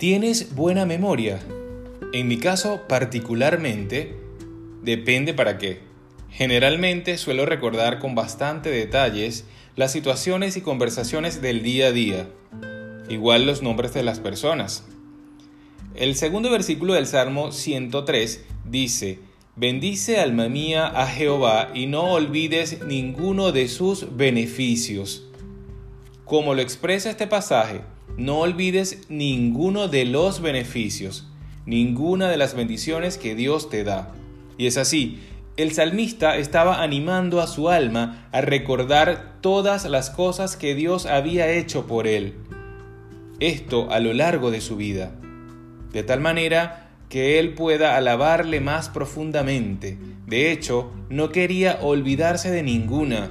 ¿Tienes buena memoria? En mi caso particularmente, depende para qué. Generalmente suelo recordar con bastante detalles las situaciones y conversaciones del día a día, igual los nombres de las personas. El segundo versículo del Salmo 103 dice, Bendice alma mía a Jehová y no olvides ninguno de sus beneficios. Como lo expresa este pasaje, no olvides ninguno de los beneficios, ninguna de las bendiciones que Dios te da. Y es así, el salmista estaba animando a su alma a recordar todas las cosas que Dios había hecho por él. Esto a lo largo de su vida. De tal manera que él pueda alabarle más profundamente. De hecho, no quería olvidarse de ninguna.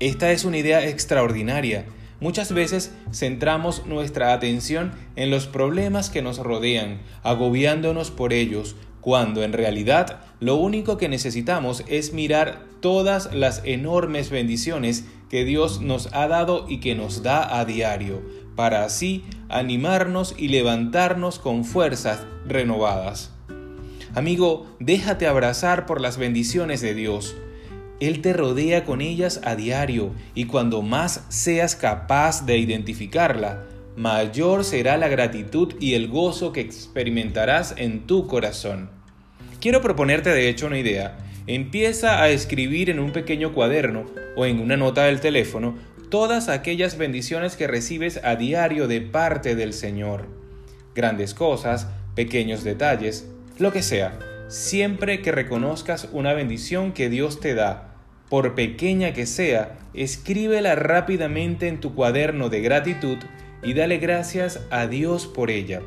Esta es una idea extraordinaria Muchas veces centramos nuestra atención en los problemas que nos rodean, agobiándonos por ellos, cuando en realidad lo único que necesitamos es mirar todas las enormes bendiciones que Dios nos ha dado y que nos da a diario, para así animarnos y levantarnos con fuerzas renovadas. Amigo, déjate abrazar por las bendiciones de Dios. Él te rodea con ellas a diario y cuando más seas capaz de identificarla, mayor será la gratitud y el gozo que experimentarás en tu corazón. Quiero proponerte de hecho una idea. Empieza a escribir en un pequeño cuaderno o en una nota del teléfono todas aquellas bendiciones que recibes a diario de parte del Señor. Grandes cosas, pequeños detalles, lo que sea. Siempre que reconozcas una bendición que Dios te da, por pequeña que sea, escríbela rápidamente en tu cuaderno de gratitud y dale gracias a Dios por ella.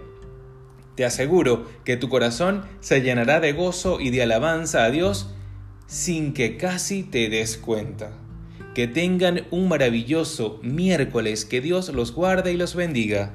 Te aseguro que tu corazón se llenará de gozo y de alabanza a Dios sin que casi te des cuenta. Que tengan un maravilloso miércoles, que Dios los guarde y los bendiga.